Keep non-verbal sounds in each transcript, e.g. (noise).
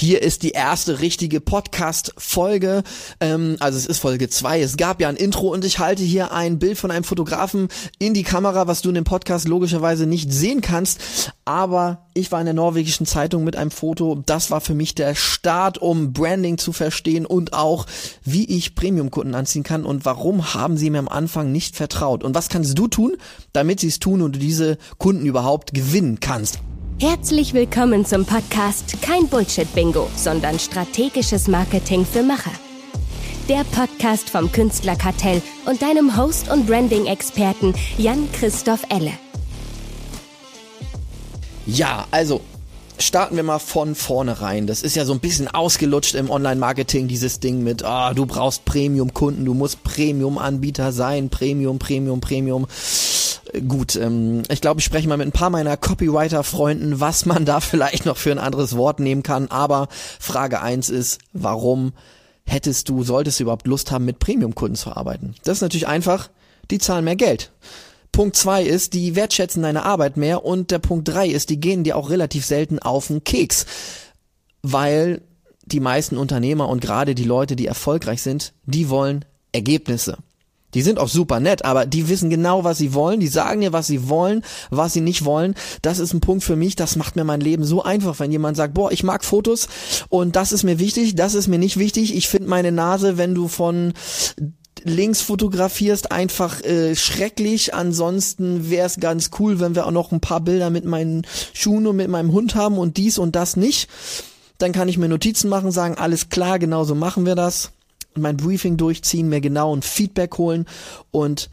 Hier ist die erste richtige Podcast-Folge. Ähm, also es ist Folge zwei. Es gab ja ein Intro und ich halte hier ein Bild von einem Fotografen in die Kamera, was du in dem Podcast logischerweise nicht sehen kannst. Aber ich war in der norwegischen Zeitung mit einem Foto. Das war für mich der Start, um Branding zu verstehen und auch, wie ich Premium-Kunden anziehen kann und warum haben sie mir am Anfang nicht vertraut. Und was kannst du tun, damit sie es tun und du diese Kunden überhaupt gewinnen kannst. Herzlich willkommen zum Podcast Kein Bullshit-Bingo, sondern strategisches Marketing für Macher. Der Podcast vom Künstlerkartell und deinem Host und Branding-Experten Jan-Christoph Elle. Ja, also starten wir mal von vorne rein. Das ist ja so ein bisschen ausgelutscht im Online-Marketing, dieses Ding mit, ah, oh, du brauchst Premium-Kunden, du musst Premium-Anbieter sein, Premium, Premium, Premium gut, ähm, ich glaube, ich spreche mal mit ein paar meiner Copywriter-Freunden, was man da (laughs) vielleicht noch für ein anderes Wort nehmen kann. Aber Frage eins ist, warum hättest du, solltest du überhaupt Lust haben, mit Premium-Kunden zu arbeiten? Das ist natürlich einfach, die zahlen mehr Geld. Punkt zwei ist, die wertschätzen deine Arbeit mehr und der Punkt drei ist, die gehen dir auch relativ selten auf den Keks, weil die meisten Unternehmer und gerade die Leute, die erfolgreich sind, die wollen Ergebnisse. Die sind auch super nett, aber die wissen genau, was sie wollen. Die sagen dir, was sie wollen, was sie nicht wollen. Das ist ein Punkt für mich, das macht mir mein Leben so einfach, wenn jemand sagt, boah, ich mag Fotos und das ist mir wichtig, das ist mir nicht wichtig. Ich finde meine Nase, wenn du von links fotografierst, einfach äh, schrecklich. Ansonsten wäre es ganz cool, wenn wir auch noch ein paar Bilder mit meinen Schuhen und mit meinem Hund haben und dies und das nicht. Dann kann ich mir Notizen machen, sagen, alles klar, genau so machen wir das mein Briefing durchziehen, mir genau ein Feedback holen und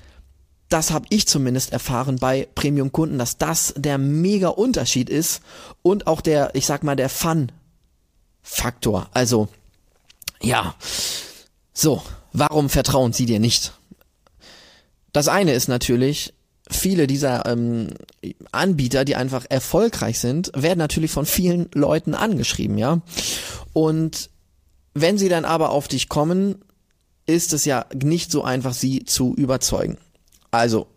das habe ich zumindest erfahren bei Premium-Kunden, dass das der mega Unterschied ist und auch der, ich sag mal, der Fun-Faktor. Also, ja. So, warum vertrauen sie dir nicht? Das eine ist natürlich, viele dieser ähm, Anbieter, die einfach erfolgreich sind, werden natürlich von vielen Leuten angeschrieben, ja. Und wenn sie dann aber auf dich kommen, ist es ja nicht so einfach, sie zu überzeugen. Also,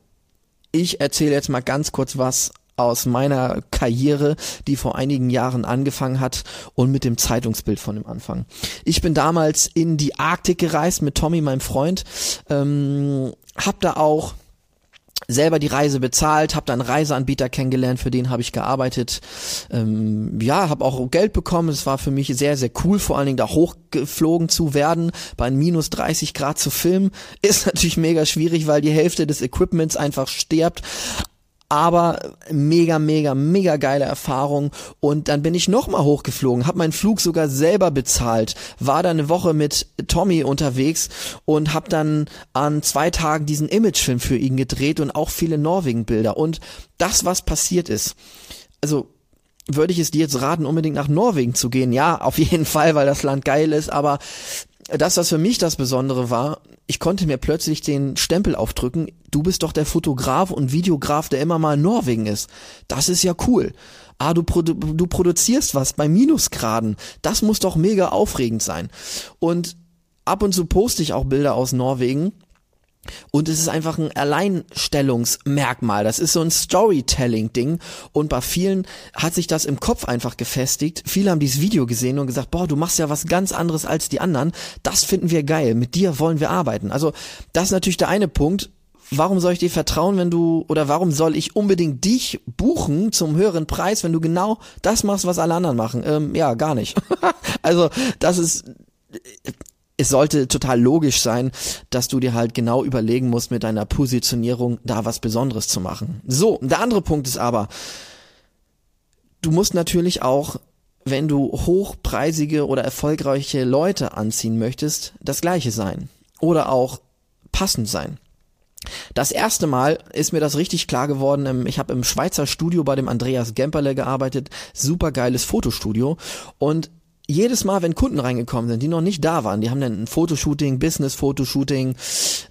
ich erzähle jetzt mal ganz kurz was aus meiner Karriere, die vor einigen Jahren angefangen hat und mit dem Zeitungsbild von dem Anfang. Ich bin damals in die Arktik gereist mit Tommy, meinem Freund, ähm, hab da auch selber die Reise bezahlt, habe dann Reiseanbieter kennengelernt, für den habe ich gearbeitet. Ähm, ja, habe auch Geld bekommen. Es war für mich sehr, sehr cool, vor allen Dingen da hochgeflogen zu werden, bei minus 30 Grad zu filmen. Ist (laughs) natürlich mega schwierig, weil die Hälfte des Equipments einfach stirbt aber mega, mega, mega geile Erfahrung. Und dann bin ich nochmal hochgeflogen, habe meinen Flug sogar selber bezahlt, war dann eine Woche mit Tommy unterwegs und habe dann an zwei Tagen diesen Imagefilm für ihn gedreht und auch viele Norwegen-Bilder. Und das, was passiert ist, also würde ich es dir jetzt raten, unbedingt nach Norwegen zu gehen. Ja, auf jeden (laughs) Fall, weil das Land geil ist, aber das, was für mich das Besondere war, ich konnte mir plötzlich den Stempel aufdrücken, du bist doch der Fotograf und Videograf, der immer mal in Norwegen ist. Das ist ja cool. Ah, du, produ du produzierst was bei Minusgraden. Das muss doch mega aufregend sein. Und ab und zu poste ich auch Bilder aus Norwegen und es ist einfach ein Alleinstellungsmerkmal. Das ist so ein Storytelling-Ding. Und bei vielen hat sich das im Kopf einfach gefestigt. Viele haben dieses Video gesehen und gesagt, boah, du machst ja was ganz anderes als die anderen. Das finden wir geil. Mit dir wollen wir arbeiten. Also, das ist natürlich der eine Punkt. Warum soll ich dir vertrauen, wenn du, oder warum soll ich unbedingt dich buchen zum höheren Preis, wenn du genau das machst, was alle anderen machen? Ähm, ja, gar nicht. (laughs) also, das ist, es sollte total logisch sein, dass du dir halt genau überlegen musst, mit deiner Positionierung da was Besonderes zu machen. So, der andere Punkt ist aber, du musst natürlich auch, wenn du hochpreisige oder erfolgreiche Leute anziehen möchtest, das gleiche sein. Oder auch passend sein. Das erste Mal ist mir das richtig klar geworden. Ich habe im Schweizer Studio bei dem Andreas Gemperle gearbeitet, super geiles Fotostudio und jedes Mal, wenn Kunden reingekommen sind, die noch nicht da waren, die haben dann ein Fotoshooting, Business-Fotoshooting,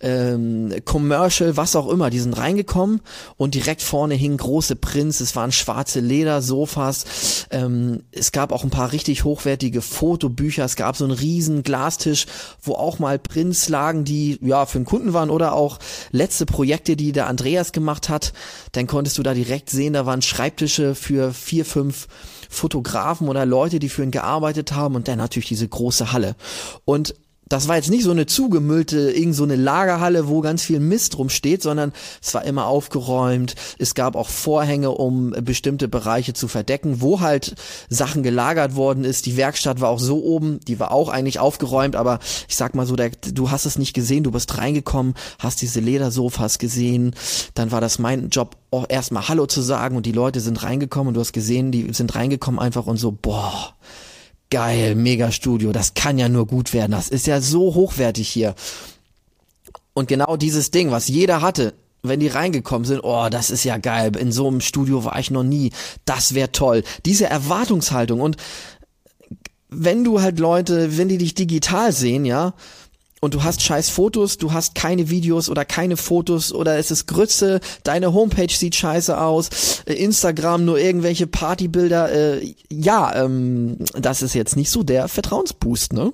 ähm, Commercial, was auch immer, die sind reingekommen und direkt vorne hingen große Prints, es waren schwarze Ledersofas, ähm, es gab auch ein paar richtig hochwertige Fotobücher, es gab so einen riesen Glastisch, wo auch mal Prints lagen, die ja für den Kunden waren oder auch letzte Projekte, die der Andreas gemacht hat, dann konntest du da direkt sehen, da waren Schreibtische für vier, fünf Fotografen oder Leute, die für ihn gearbeitet haben und dann natürlich diese große Halle. Und das war jetzt nicht so eine zugemüllte, irgend so eine Lagerhalle, wo ganz viel Mist rumsteht, sondern es war immer aufgeräumt. Es gab auch Vorhänge, um bestimmte Bereiche zu verdecken, wo halt Sachen gelagert worden ist. Die Werkstatt war auch so oben, die war auch eigentlich aufgeräumt, aber ich sag mal so, der, du hast es nicht gesehen, du bist reingekommen, hast diese Ledersofas gesehen, dann war das mein Job, auch erstmal Hallo zu sagen und die Leute sind reingekommen und du hast gesehen, die sind reingekommen einfach und so, boah, geil, Mega-Studio, das kann ja nur gut werden, das ist ja so hochwertig hier. Und genau dieses Ding, was jeder hatte, wenn die reingekommen sind, oh, das ist ja geil, in so einem Studio war ich noch nie, das wäre toll. Diese Erwartungshaltung und wenn du halt Leute, wenn die dich digital sehen, ja, und du hast scheiß Fotos, du hast keine Videos oder keine Fotos oder es ist Grütze, deine Homepage sieht scheiße aus, äh, Instagram nur irgendwelche Partybilder, äh, ja, ähm, das ist jetzt nicht so der Vertrauensboost, ne?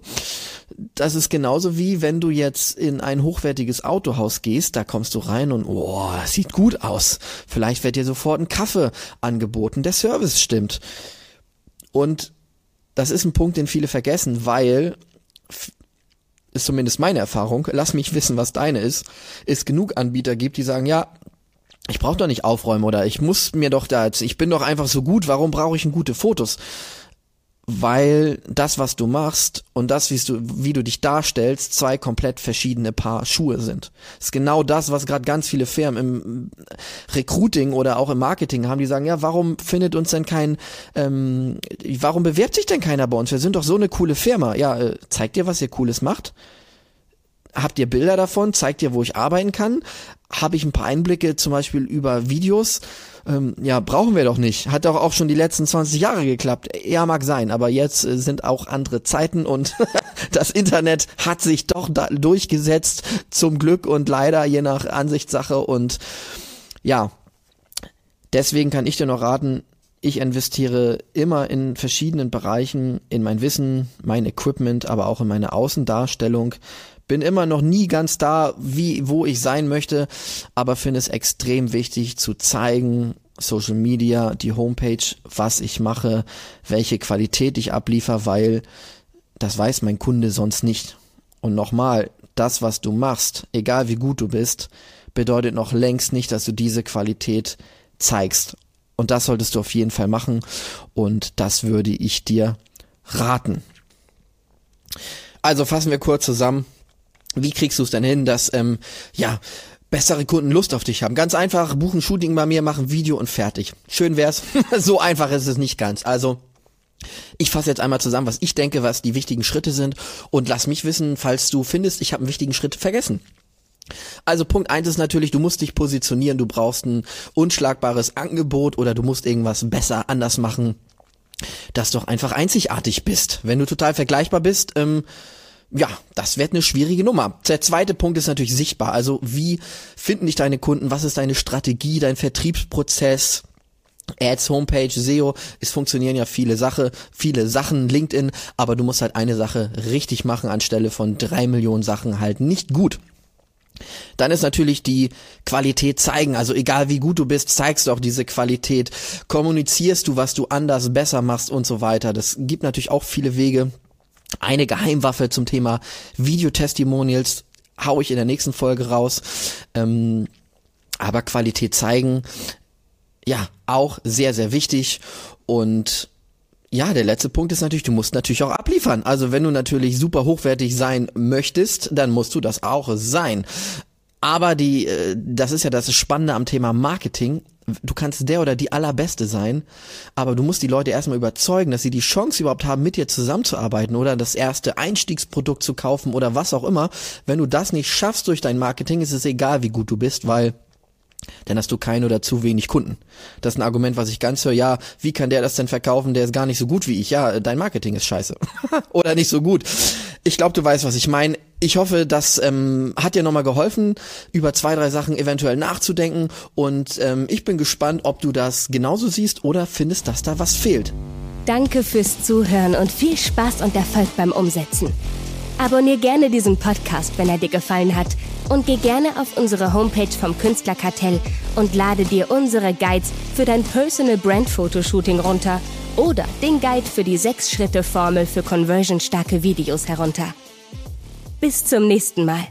Das ist genauso wie wenn du jetzt in ein hochwertiges Autohaus gehst, da kommst du rein und oh, sieht gut aus. Vielleicht wird dir sofort ein Kaffee angeboten, der Service stimmt. Und das ist ein Punkt, den viele vergessen, weil ist zumindest meine Erfahrung, lass mich wissen, was deine ist, es genug Anbieter gibt, die sagen, ja, ich brauche doch nicht aufräumen oder ich muss mir doch da, ich bin doch einfach so gut, warum brauche ich denn gute Fotos? Weil das, was du machst und das, wie du, wie du dich darstellst, zwei komplett verschiedene Paar Schuhe sind. Das ist genau das, was gerade ganz viele Firmen im Recruiting oder auch im Marketing haben, die sagen, ja, warum findet uns denn kein, ähm, warum bewirbt sich denn keiner bei uns? Wir sind doch so eine coole Firma. Ja, äh, zeigt dir, was ihr Cooles macht. Habt ihr Bilder davon? Zeigt ihr, wo ich arbeiten kann? Habe ich ein paar Einblicke zum Beispiel über Videos? ähm, ja, brauchen wir doch nicht. Hat doch auch schon die letzten 20 Jahre geklappt. Ja, mag sein, aber jetzt äh, sind auch andere Zeiten und (laughs) das Internet hat sich doch durchgesetzt, zum Glück und leider, je nach Ansichtssache und ja, deswegen kann ich dir noch raten, ich investiere immer in verschiedenen Bereichen, in mein Wissen, mein Equipment, aber auch in meine Außendarstellung. Bin immer noch nie ganz da, wie, wo ich sein möchte, aber finde es extrem wichtig zu zeigen, Social Media, die Homepage, was ich mache, welche Qualität ich abliefer, weil das weiß mein Kunde sonst nicht. Und nochmal, das, was du machst, egal wie gut du bist, bedeutet noch längst nicht, dass du diese Qualität zeigst. Und das solltest du auf jeden Fall machen. Und das würde ich dir raten. Also fassen wir kurz zusammen. Wie kriegst du es denn hin, dass ähm, ja bessere Kunden Lust auf dich haben? Ganz einfach, buchen Shooting bei mir, machen Video und fertig. Schön wär's. (laughs) so einfach ist es nicht ganz. Also ich fasse jetzt einmal zusammen, was ich denke, was die wichtigen Schritte sind und lass mich wissen, falls du findest, ich habe einen wichtigen Schritt vergessen. Also Punkt eins ist natürlich, du musst dich positionieren, du brauchst ein unschlagbares Angebot oder du musst irgendwas besser anders machen, dass du einfach einzigartig bist. Wenn du total vergleichbar bist, ähm, ja, das wird eine schwierige Nummer. Der zweite Punkt ist natürlich sichtbar. Also wie finden dich deine Kunden? Was ist deine Strategie, dein Vertriebsprozess? Ads, Homepage, SEO, es funktionieren ja viele Sache, viele Sachen, LinkedIn, aber du musst halt eine Sache richtig machen anstelle von drei Millionen Sachen halt nicht gut. Dann ist natürlich die Qualität zeigen. Also egal wie gut du bist, zeigst du auch diese Qualität. Kommunizierst du, was du anders, besser machst und so weiter. Das gibt natürlich auch viele Wege. Eine Geheimwaffe zum Thema Videotestimonials hau ich in der nächsten Folge raus. Ähm, aber Qualität zeigen, ja, auch sehr, sehr wichtig. Und ja, der letzte Punkt ist natürlich, du musst natürlich auch abliefern. Also wenn du natürlich super hochwertig sein möchtest, dann musst du das auch sein. Aber die, äh, das ist ja das Spannende am Thema Marketing du kannst der oder die allerbeste sein, aber du musst die Leute erstmal überzeugen, dass sie die Chance überhaupt haben, mit dir zusammenzuarbeiten oder das erste Einstiegsprodukt zu kaufen oder was auch immer. Wenn du das nicht schaffst durch dein Marketing, ist es egal, wie gut du bist, weil dann hast du keine oder zu wenig Kunden. Das ist ein Argument, was ich ganz höre. Ja, wie kann der das denn verkaufen? Der ist gar nicht so gut wie ich. Ja, dein Marketing ist scheiße. (laughs) oder nicht so gut. Ich glaube, du weißt, was ich meine. Ich hoffe, das ähm, hat dir nochmal geholfen, über zwei, drei Sachen eventuell nachzudenken. Und ähm, ich bin gespannt, ob du das genauso siehst oder findest, dass da was fehlt. Danke fürs Zuhören und viel Spaß und Erfolg beim Umsetzen. Abonnier gerne diesen Podcast, wenn er dir gefallen hat. Und geh gerne auf unsere Homepage vom Künstlerkartell und lade dir unsere Guides für dein Personal Brand Fotoshooting runter oder den Guide für die 6-Schritte-Formel für conversionstarke Videos herunter. Bis zum nächsten Mal.